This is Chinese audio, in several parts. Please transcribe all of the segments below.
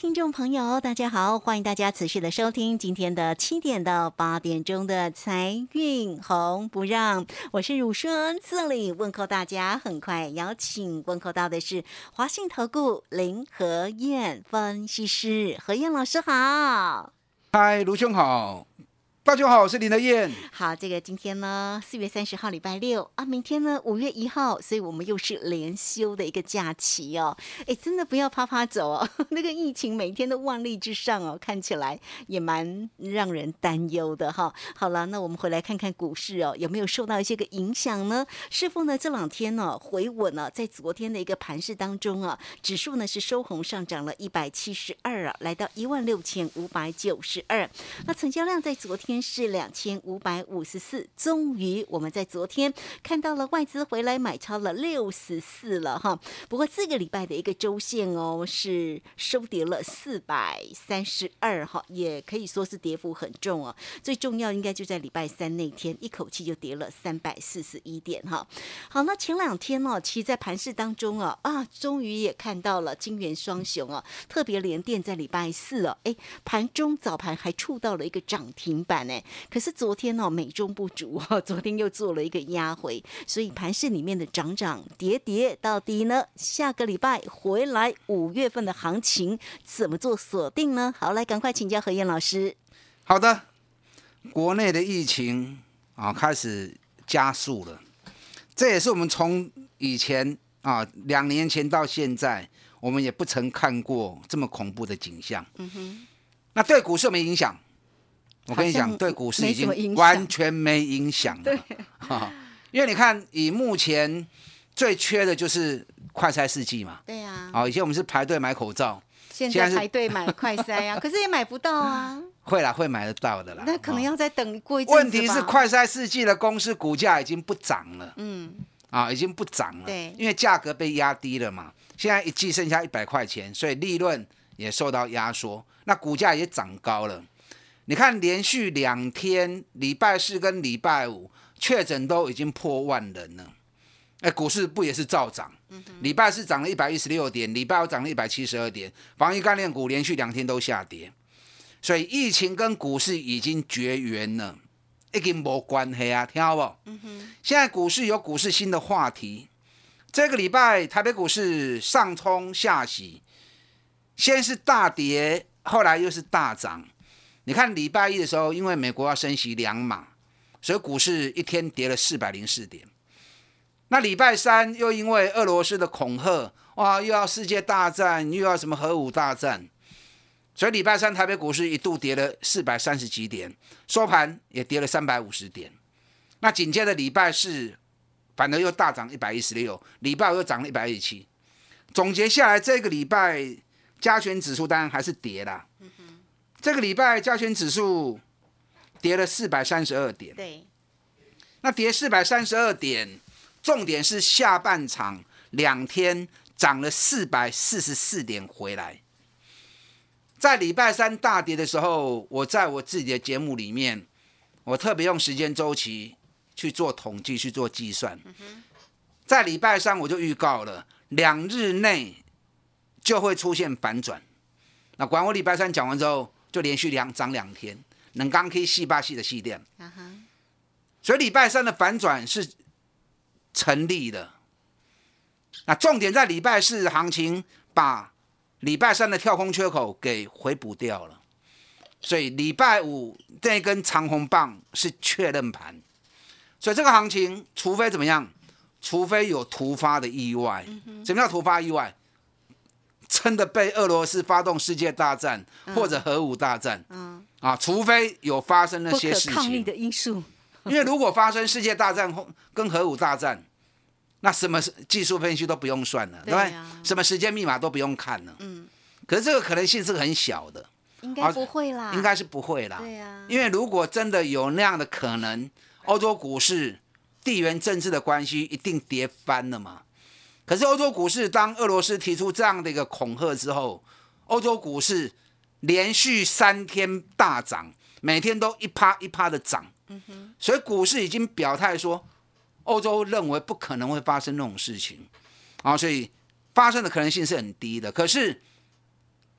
听众朋友，大家好，欢迎大家持续的收听今天的七点到八点钟的财运红不让，我是汝轩，这里问候大家。很快邀请问候到的是华信投顾林和燕分析师何燕老师好。嗨，卢兄好，大家好，我是林德燕。好，这个今天呢，四月三十号礼拜六啊，明天呢五月一号，所以我们又是连休的一个假期哦。哎，真的不要啪啪走哦，那个疫情每天都万例之上哦，看起来也蛮让人担忧的哈。好了，那我们回来看看股市哦，有没有受到一些个影响呢？是否呢这两天呢回稳了？在昨天的一个盘市当中啊，指数呢是收红上涨了一百七十二啊，来到一万六千五百九十二。那成交量在昨天是两千五百五十四，终于我们在昨天看到了外资回来买超了六十四了哈。不过这个礼拜的一个周线哦是收跌了四百三十二哈，也可以说是跌幅很重哦。最重要应该就在礼拜三那天，一口气就跌了三百四十一点哈。好，那前两天呢，其实，在盘市当中啊啊，终于也看到了金元双雄啊，特别连电在礼拜四哦，哎，盘中早盘还触到了一个涨停板呢。可是昨天哦，美中不足哦，昨天又做了一个压回，所以盘市里面的涨涨跌跌，到底呢，下个礼拜回来五月份的行情怎么做锁定呢？好，来赶快请教何燕老师。好的，国内的疫情啊开始加速了，这也是我们从以前啊两年前到现在，我们也不曾看过这么恐怖的景象。嗯哼，那对股市有没有影响？我跟你讲，对股市已经完全没影响了。对，因为你看，以目前最缺的就是快筛试剂嘛。对呀。哦，以前我们是排队买口罩，现在排队买快筛啊，可是也买不到啊。会啦，会买得到的啦。那可能要再等过一阵子问题是快筛试剂的公司股价已经不涨了。嗯。啊，已经不涨了。对。因为价格被压低了嘛，现在一季剩下一百块钱，所以利润也受到压缩，那股价也涨高了。你看，连续两天，礼拜四跟礼拜五确诊都已经破万人了，哎，股市不也是照涨？礼拜四涨了一百一十六点，礼拜五涨了一百七十二点，防疫概念股连续两天都下跌，所以疫情跟股市已经绝缘了，已经没关系啊，听好不？现在股市有股市新的话题，这个礼拜台北股市上冲下洗，先是大跌，后来又是大涨。你看礼拜一的时候，因为美国要升息两码，所以股市一天跌了四百零四点。那礼拜三又因为俄罗斯的恐吓，哇，又要世界大战，又要什么核武大战，所以礼拜三台北股市一度跌了四百三十几点，收盘也跌了三百五十点。那紧接着礼拜四，反而又大涨一百一十六，礼拜五又涨了一百一十七。总结下来，这个礼拜加权指数当然还是跌了。这个礼拜加权指数跌了四百三十二点，对，那跌四百三十二点，重点是下半场两天涨了四百四十四点回来。在礼拜三大跌的时候，我在我自己的节目里面，我特别用时间周期去做统计、去做计算。在礼拜三我就预告了，两日内就会出现反转。那管我礼拜三讲完之后。就连续两涨两天，能刚可以细八细的细点，所以礼拜三的反转是成立的。那重点在礼拜四行情把礼拜三的跳空缺口给回补掉了，所以礼拜五这根长红棒是确认盘，所以这个行情除非怎么样，除非有突发的意外，什么叫突发意外？真的被俄罗斯发动世界大战或者核武大战，嗯啊，除非有发生那些事情，抗力的因素。因为如果发生世界大战或跟核武大战，那什么技术分析都不用算了，对不对？什么时间密码都不用看了。嗯。可是这个可能性是很小的。应该不会啦。应该是不会啦。对呀。因为如果真的有那样的可能，欧洲股市地缘政治的关系一定跌翻了嘛。可是欧洲股市当俄罗斯提出这样的一个恐吓之后，欧洲股市连续三天大涨，每天都一趴一趴的涨。嗯哼。所以股市已经表态说。欧洲认为不可能会发生那种事情，啊，所以发生的可能性是很低的。可是，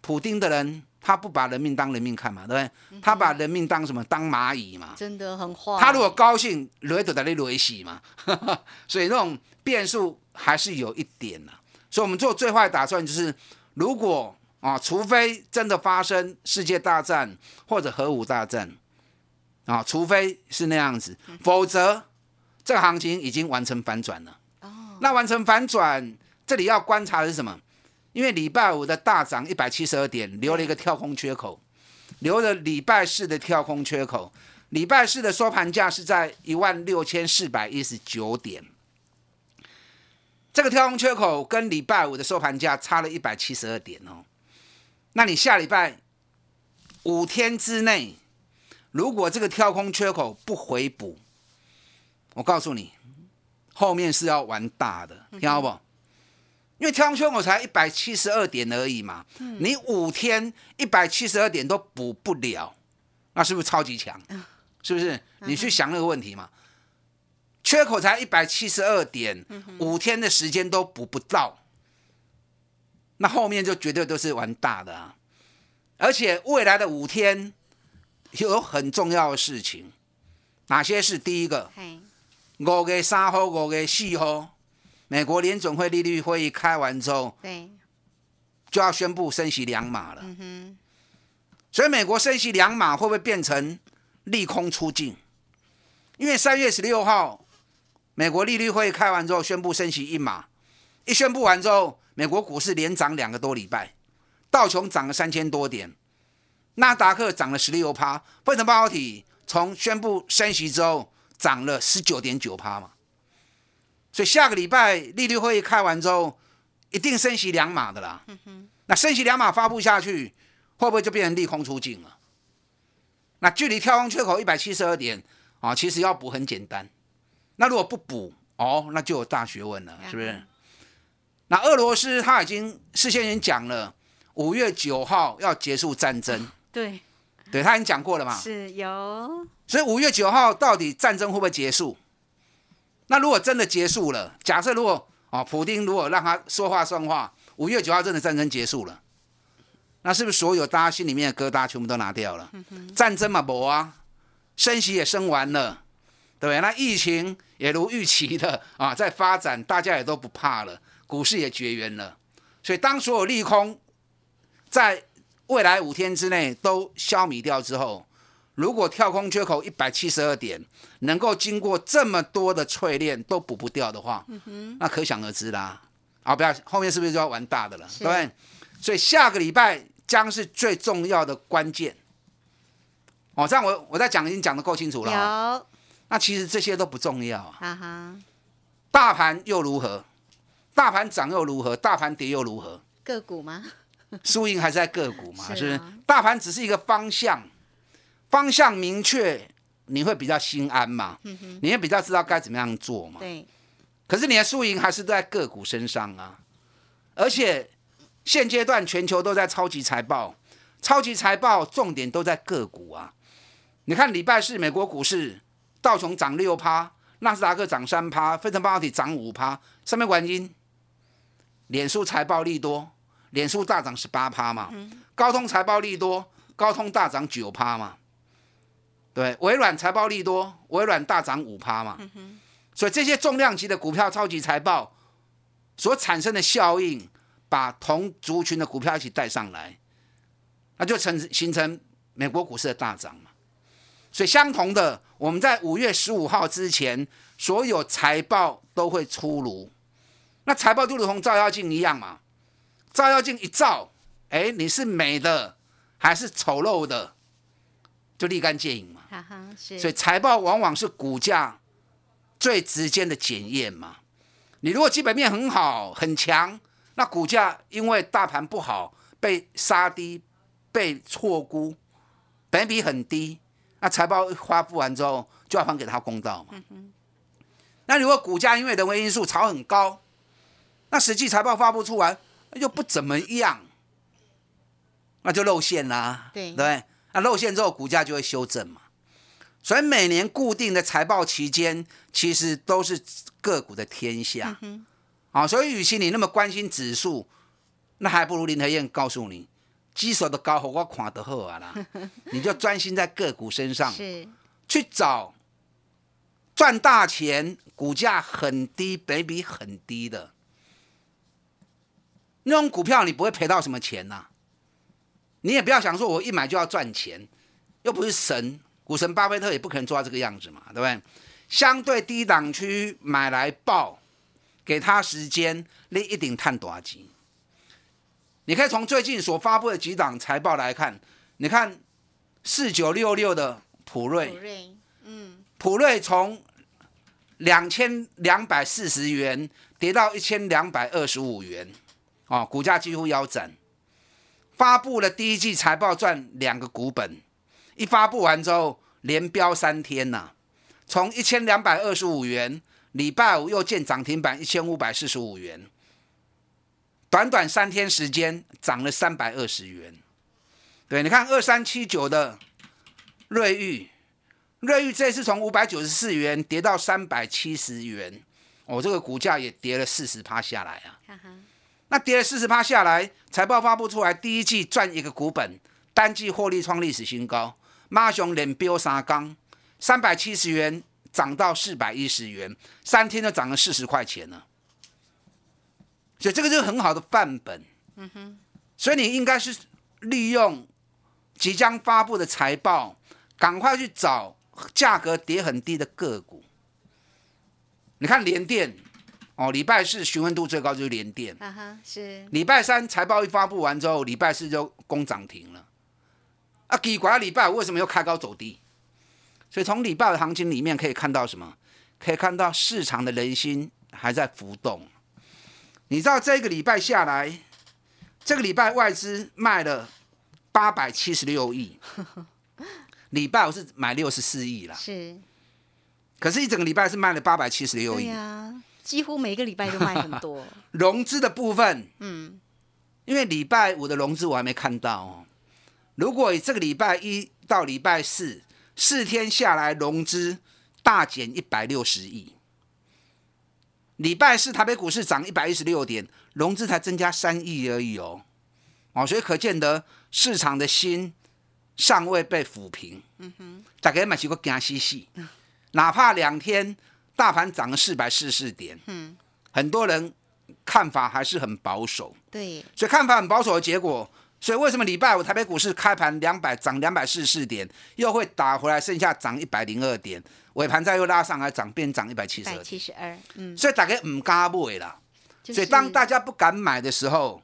普丁的人他不把人命当人命看嘛，对不对？他把人命当什么？当蚂蚁嘛？真的很坏。他如果高兴，雷得在那雷洗嘛。所以那种变数还是有一点呐。所以我们做最坏打算就是，如果啊，除非真的发生世界大战或者核武大战，啊，除非是那样子，否则。这个行情已经完成反转了。哦，那完成反转，这里要观察的是什么？因为礼拜五的大涨一百七十二点，留了一个跳空缺口，留了礼拜四的跳空缺口。礼拜四的收盘价是在一万六千四百一十九点，这个跳空缺口跟礼拜五的收盘价差了一百七十二点哦。那你下礼拜五天之内，如果这个跳空缺口不回补，我告诉你，后面是要玩大的，听到不？因为跳空缺口才一百七十二点而已嘛，你五天一百七十二点都补不了，那是不是超级强？是不是？你去想那个问题嘛。缺口才一百七十二点，五天的时间都补不到，那后面就绝对都是玩大的啊！而且未来的五天有很重要的事情，哪些是第一个？五月三号、五月四号，美国联总会利率会议开完之后，对，就要宣布升息两码了。嗯哼，所以美国升息两码会不会变成利空出尽？因为三月十六号，美国利率会议开完之后宣布升息一码，一宣布完之后，美国股市连涨两个多礼拜，道琼涨了三千多点，纳达克涨了十六趴，费城半导体从宣布升息之后。涨了十九点九趴嘛，所以下个礼拜利率会议开完之后，一定升息两码的啦。那升息两码发布下去，会不会就变成利空出尽了？那距离跳空缺口一百七十二点啊，其实要补很简单。那如果不补哦，那就有大学问了，是不是？那俄罗斯他已经事先已经讲了，五月九号要结束战争。对。对他已经讲过了嘛？是有。所以五月九号到底战争会不会结束？那如果真的结束了，假设如果啊，普丁如果让他说话算话，五月九号真的战争结束了，那是不是所有大家心里面的疙瘩全部都拿掉了？战争嘛，不啊，升息也升完了，对不对？那疫情也如预期的啊，在发展，大家也都不怕了，股市也绝缘了。所以当所有利空在。未来五天之内都消弭掉之后，如果跳空缺口一百七十二点能够经过这么多的淬炼都补不掉的话，那可想而知啦。啊，不要后面是不是就要玩大的了？对不对？所以下个礼拜将是最重要的关键。哦，这样我我在讲已经讲的够清楚了。有。那其实这些都不重要啊。哈哈。大盘又如何？大盘涨又如何？大盘跌又如何？个股吗？输赢还是在个股嘛，是不是？大盘只是一个方向，方向明确，你会比较心安嘛？你也比较知道该怎么样做嘛？对。可是你的输赢还是在个股身上啊！而且现阶段全球都在超级财报，超级财报重点都在个股啊！你看礼拜四美国股市道琼涨六趴，纳斯达克涨三趴，非城半导体涨五趴，上面原因，脸书财报利多。脸书大涨十八趴嘛，高通财报利多，高通大涨九趴嘛，对，微软财报利多，微软大涨五趴嘛，所以这些重量级的股票超级财报所产生的效应，把同族群的股票一起带上来，那就成形成美国股市的大涨嘛。所以相同的，我们在五月十五号之前，所有财报都会出炉，那财报就如同照妖镜一样嘛。照妖镜一照，哎，你是美的还是丑陋的，就立竿见影嘛。所以财报往往是股价最直接的检验嘛。你如果基本面很好很强，那股价因为大盘不好被杀低、被错估，本比很低，那财报发布完之后就要还给他公道嘛。那如果股价因为人为因素炒很高，那实际财报发布出来又不怎么样，那就露馅啦。对，那露馅之后股价就会修正嘛。所以每年固定的财报期间，其实都是个股的天下。啊，所以与其你那么关心指数，那还不如林和燕告诉你，基手的高和我看得好啊啦，你就专心在个股身上是去找赚大钱，股价很低、本比很低的那种股票，你不会赔到什么钱呐、你也不要想说我一买就要赚钱，又不是神，股神巴菲特也不可能做到这个样子嘛，对不对？相对低档区买来报，给他时间，你一定探多少级？你可以从最近所发布的几档财报来看，你看四九六六的普瑞，普瑞，嗯，普瑞从两千两百四十元跌到一千两百二十五元，哦，股价几乎腰斩。发布了第一季财报赚两个股本，一发布完之后连飙三天呐、从一千两百二十五元，礼拜五又见涨停板一千五百四十五元，短短三天时间涨了三百二十元。对，你看二三七九的瑞昱，瑞昱这次从五百九十四元跌到三百七十元，哦，这个股价也跌了四十趴下来啊。那跌了四十趴下来，财报发布出来，第一季赚一个股本，单季获利创历史新高，马熊连飙三缸，三百七十元涨到四百一十元，三天就涨了四十块钱了。所以这个就是很好的范本。嗯哼，所以你应该是利用即将发布的财报，赶快去找价格跌很低的个股。你看联电，哦，礼拜四询问度最高就是联电。哈哈，是礼拜三财报一发布完之后，礼拜四就攻涨停了。啊，奇怪，礼拜五为什么又开高走低？所以从礼拜的行情里面可以看到什么？可以看到市场的人心还在浮动。你知道这个礼拜下来，这个礼拜外资卖了八百七十六亿，礼拜我是买六十四亿啦，是，可是一整个礼拜是卖了八百七十六对亿。呀，几乎每个礼拜都卖很多，融资的部分，嗯，因为礼拜五的融资我还没看到哦。如果这个礼拜一到礼拜四四天下来，融资大减一百六十亿。礼拜四台北股市涨一百一十六点，融资才增加三亿而已哦。哦，所以可见得市场的心尚未被抚平。嗯哼，大家买起个惊兮兮，哪怕两天大盘涨了四百四十四点，嗯，很多人看法还是很保守。对，所以看法很保守的结果，所以为什么礼拜五台北股市开盘两百涨两百四十四点，又会打回来，剩下涨一百零二点，尾盘再又拉上来涨，变涨一百七十二，七十二，嗯，所以大家唔敢买啦。就是所以当大家不敢买的时候，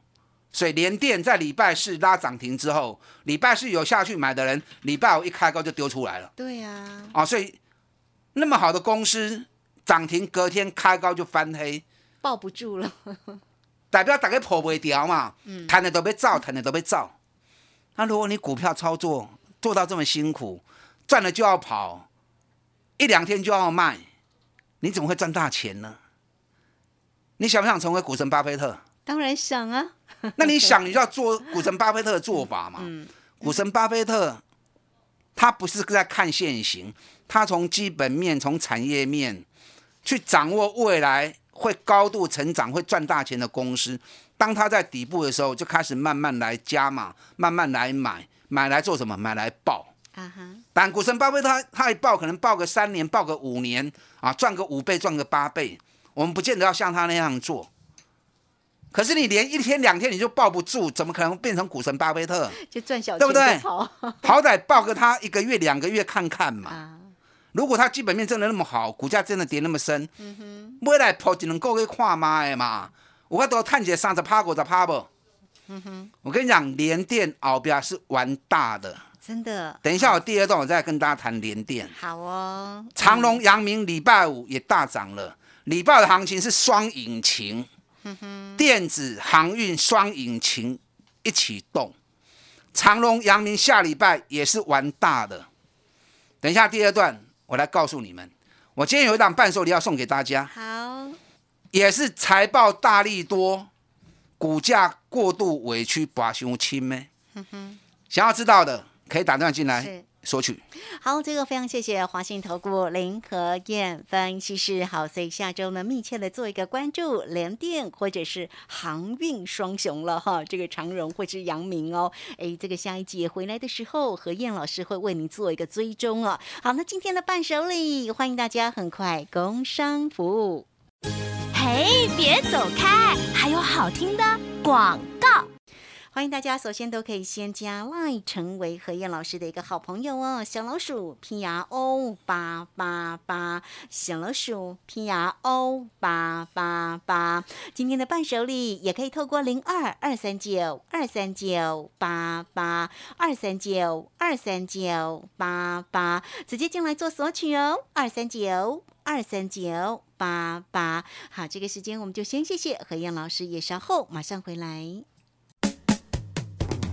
所以联电在礼拜四拉涨停之后，礼拜四有下去买的人，礼拜五一开高就丢出来了对呀，啊！所以那么好的公司涨停隔天开高就翻黑，抱不住了，代表大家破不掉嘛，谈的都被造，谈的都被造。那如果你股票操作做到这么辛苦，赚了就要跑，一两天就要卖，你怎么会赚大钱呢？你想不想成为股神巴菲特？当然想啊，那你想，你就要做股神巴菲特的做法嘛。股神巴菲特他不是在看现行，他从基本面、从产业面去掌握未来会高度成长、会赚大钱的公司。当它在底部的时候，就开始慢慢来加码，慢慢来买，买来做什么？买来报。啊哈，但股神巴菲特他他一报可能报个三年，报个五年啊，赚个五倍，赚个八倍。我们不见得要像他那样做。可是你连一天两天你就抱不住，怎么可能变成股神巴菲特？就赚小钱对不对好歹抱个他一个月两个月看看嘛。啊，如果它基本面真的那么好，股价真的跌那么深，未来破一两个月看卖的嘛，我都探一个三十趴五十趴不？我跟你讲，联电后边是玩大的。真的，等一下，我第二段我再跟大家谈联电。好哦，长隆、阳明礼拜五也大涨了，礼拜的行情是双引擎，电子、航运双引擎一起动。长隆、阳明下礼拜也是玩大的。等一下第二段我来告诉你们，我今天有一档伴手礼要送给大家，好，也是财报大力多，股价过度委屈，把胸轻呢。想要知道的可以打电话进来是。索取。好，这个非常谢谢华信投顾林和燕分析师。好，所以下周呢，密切的做一个关注联电或者是航运双雄了哈。这个长荣或是阳明哦，哎，这个下一节回来的时候，何燕老师会为您做一个追踪哦。好，那今天的伴手礼，欢迎大家很快工商服务。嘿，别走开，还有好听的广告。欢迎大家，首先都可以先加 Line 成为何燕老师的一个好朋友哦。小老鼠 P R O 八八八，小老鼠 P R O 八八八。今天的伴手礼也可以透过零二二三九二三九八八二三九二三九八八直接进来做索取哦。二三九二三九八八。好，这个时间我们就先谢谢何燕老师，也稍后马上回来。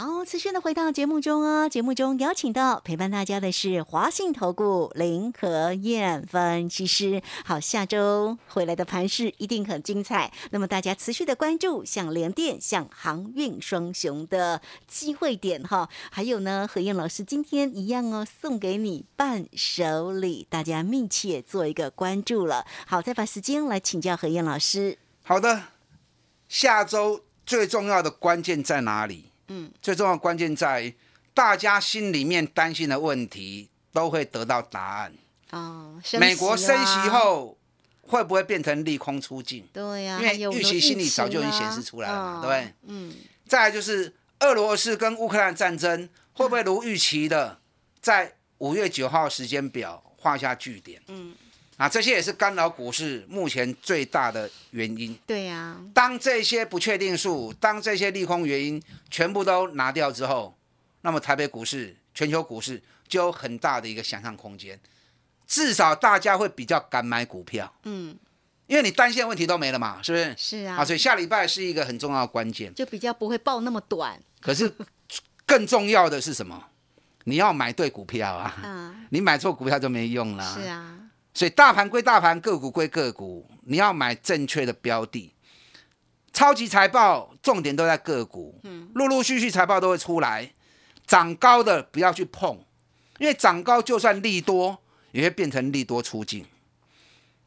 好，持续的回到节目中哦。节目中邀请到陪伴大家的是华信投顾林和燕分析师。好，下周回来的盘势一定很精彩。那么大家持续的关注像联电、像航运双雄的机会点哈。还有呢，何燕老师今天一样哦，送给你伴手礼，大家密切做一个关注了。好，再把时间来请教何燕老师。好的，下周最重要的关键在哪里？嗯，最重要的关键在于大家心里面担心的问题都会得到答案。哦，升美国升息，后会不会变成利空出尽？对呀、因为预期心理早就已经显示出来了对不对？嗯，再来就是俄罗斯跟乌克兰战争会不会如预期的在五月九号时间表画下句点？嗯，啊，这些也是干扰股市目前最大的原因。对呀、当这些不确定数，当这些利空原因全部都拿掉之后，那么台北股市、全球股市就有很大的一个想象空间。至少大家会比较敢买股票，嗯，因为你单线问题都没了嘛，是不是？是啊，啊，所以下礼拜是一个很重要的关键。就比较不会爆那么短可是更重要的是什么？你要买对股票啊！啊，你买错股票就没用了。是啊，所以大盘归大盘，个股归个股，你要买正确的标的。超级财报重点都在个股，嗯陆陆续续财报都会出来，涨高的不要去碰，因为涨高就算利多，也会变成利多出尽。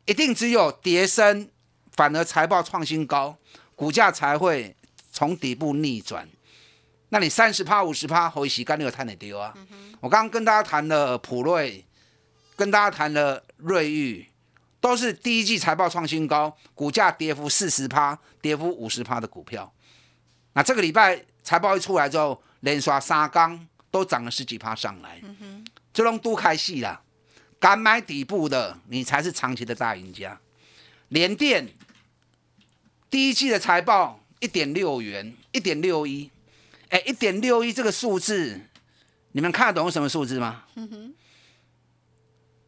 一定只有跌升，反而财报创新高，股价才会从底部逆转。那你三十趴、五十趴，回洗干你有摊得丢啊！我刚刚跟大家谈了普瑞，跟大家谈了瑞昱，都是第一季财报创新高，股价跌幅四十趴、跌幅五十趴的股票。那这个礼拜财报一出来之后，连刷三缸都涨了十几趴上来，这种都开戏啦。敢买底部的，你才是长期的大赢家。联电第一季的财报一点六元，一点六一，哎，一点六一这个数字，你们看得懂什么数字吗？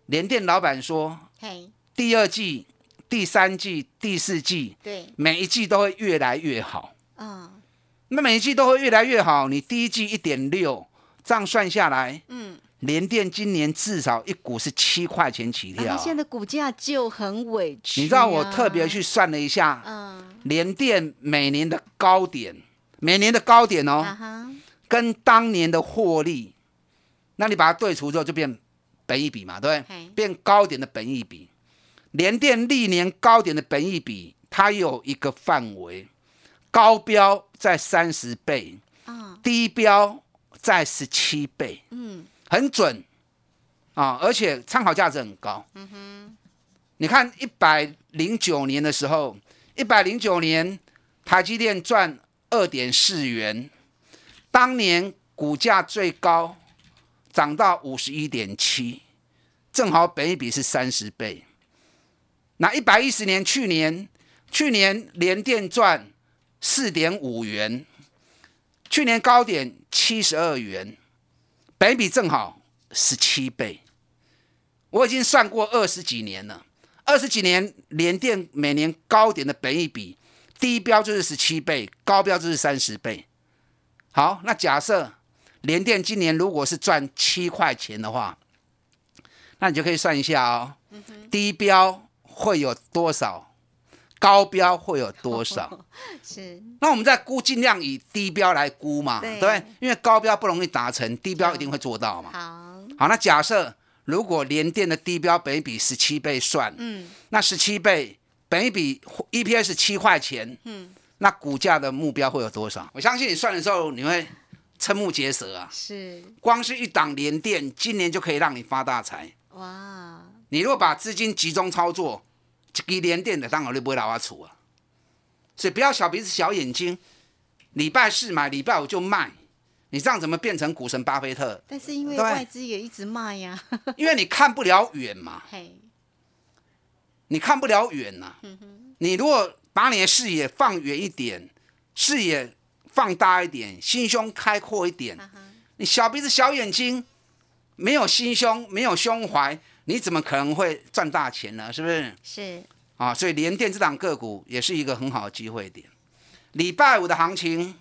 联电老板说，嘿，第二季、第三季、第四季对，每一季都会越来越好。啊，那每一季都会越来越好，你第一季一点六，这样算下来，嗯，联电今年至少一股是七块钱起跳。啊。然后现在股价就很委屈、你知道我特别去，算了一下，嗯，联电每年的高点，每年的高点哦，啊，跟当年的获利，那你把它对除之后就变本益比嘛，对不对？变高点的本益比。联电历年高点的本益比，它有一个范围，高标在三十倍，啊，低标在十七倍，嗯，很准。啊，而且参考价值很高。你看一百零九年的时候，一百零九年台积电赚二点四元，当年股价最高涨到五十一点七，正好本一比是三十倍。那一百一十年去年，去年联电赚四点五元，去年高点七十二元，本一比正好十七倍。我已经算过二十几年了，二十几年联电每年高点的本益比，低标就是十七倍，高标就是三十倍。好，那假设联电今年如果是赚七块钱的话，那你就可以算一下哦，低标会有多少，高标会有多少？是那我们在估，尽量以低标来估嘛，对对不对？因为高标不容易达成，低标一定会做到嘛。好，好，那假设如果联电的低标本益比十七倍算，嗯那十七倍本益比 EPS 七块钱，嗯，那股价的目标会有多少？我相信你算的时候你会瞠目结舌啊！是光是一档联电，今年就可以让你发大财。哇，你如果把资金集中操作，一支联电的当然就不会老啊处啊。所以不要小鼻子小眼睛，礼拜四买，礼拜五就卖，你这样怎么变成股神巴菲特？但是因为外资也一直卖呀，因为你看不了远嘛。嘿，你看不了远呐、你如果把你的视野放远一点，视野放大一点，心胸开阔一点，你小鼻子小眼睛，没有心胸，没有胸怀，你怎么可能会赚大钱呢？是不是？是啊，所以联电这档个股也是一个很好的机会点。礼拜五的行情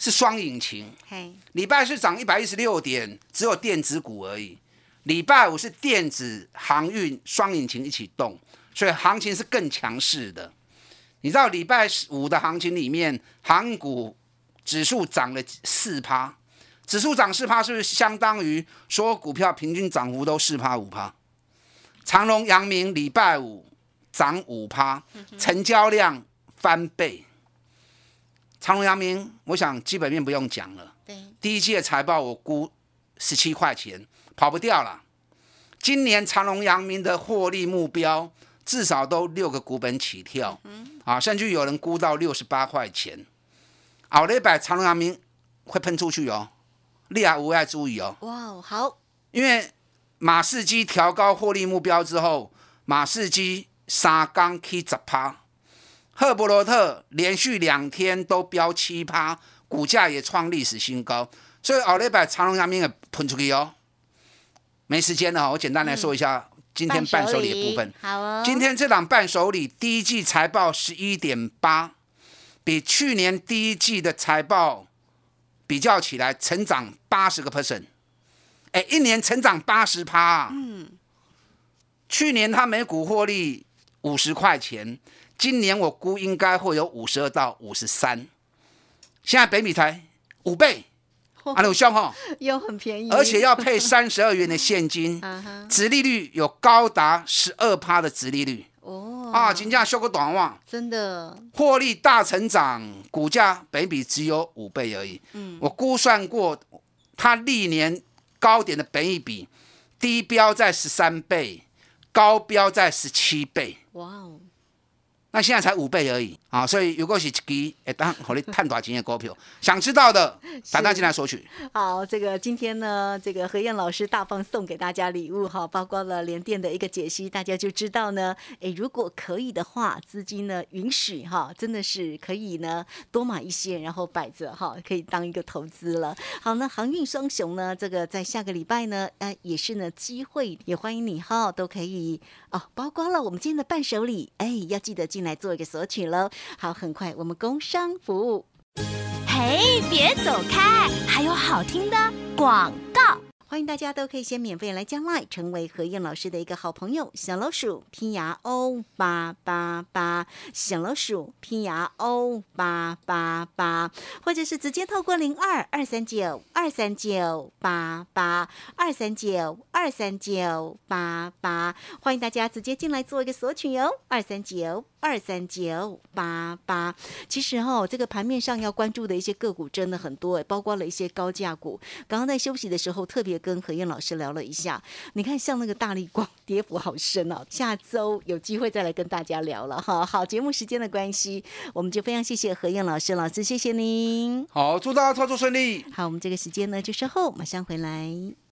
是双引擎，嘿，礼拜是涨一百一十六点，只有电子股而已。礼拜五是电子、航运双引擎一起动，所以行情是更强势的。你知道礼拜五的行情里面，航股指数涨了四趴，指数涨四趴，是不是相当于所有股票平均涨幅都四趴五趴？长隆、阳明礼拜五涨五趴，成交量翻倍。长隆、阳明，我想基本面不用讲了。对，第一季的财报我估十七块钱，跑不掉了。今年长隆、阳明的获利目标至少都六个股本起跳，啊，甚至有人估到六十八块钱。好了一百长隆、阳明会喷出去哦，利亚无爱注意哦，哇哦，好，因为马士基调高获利目标之后，马士基三缸 K 十趴，赫伯罗特连续两天都飙七趴，股价也创历史新高，所以后礼拜长隆、阳明也喷出去哦。没时间了哦，我简单来说一下今天伴手礼的部分。好哦，今天这档伴手礼第一季财报十一点八，比去年第一季的财报比较起来，成长八十个 percent，哎，一年成长八十趴。嗯，去年它每股获利五十块钱，今年我估应该会有五十二到五十三，现在北米才五倍，啊，有效哈，又很便宜，而且要配三十二元的现金，嗯哼，殖利率有高达十二趴的殖利率。哦。啊，金价修个短袜，真的，获利大成长，股价本比只有五倍而已。嗯，我估算过，它历年高点的本益比，低标在十三倍，高标在十七倍，哇哦，那现在才五倍而已啊！所以如果是一支会当和你探多少钱的股票，想知道的打电进来索取。好，这个今天呢，这个何燕老师大方送给大家礼物哈，包括了联电的一个解析，大家就知道呢，诶，如果可以的话，资金呢允许哈，真的是可以呢多买一些，然后摆着哈，可以当一个投资了。好，那航运双雄呢，这个在下个礼拜呢，呃，也是呢机会，也欢迎你哈，都可以哦，包括了我们今天的伴手礼，哎，要记得进来做一个索取喽。好，很快我们工商服务。嘿，别走开，还有好听的广告。欢迎大家都可以先免费来加 line，成为何燕老师的一个好朋友。小老鼠拼牙 O 八八八，小老鼠拼牙 O 八八八，或者是直接透过零二二三九二三九八八二三九二三九八八，欢迎大家直接进来做一个索取哟，二三九二三九八八。其实哈，这个盘面上要关注的一些个股真的很多诶，包括了一些高价股。刚刚在休息的时候，特别跟何燕老师聊了一下，你看像那个大力光跌幅好深哦。下周有机会再来跟大家聊了哈。好，节目时间的关系，我们就非常谢谢何燕老师，老师谢谢您。好，祝大家操作顺利。好，我们这个时间呢就稍后马上回来。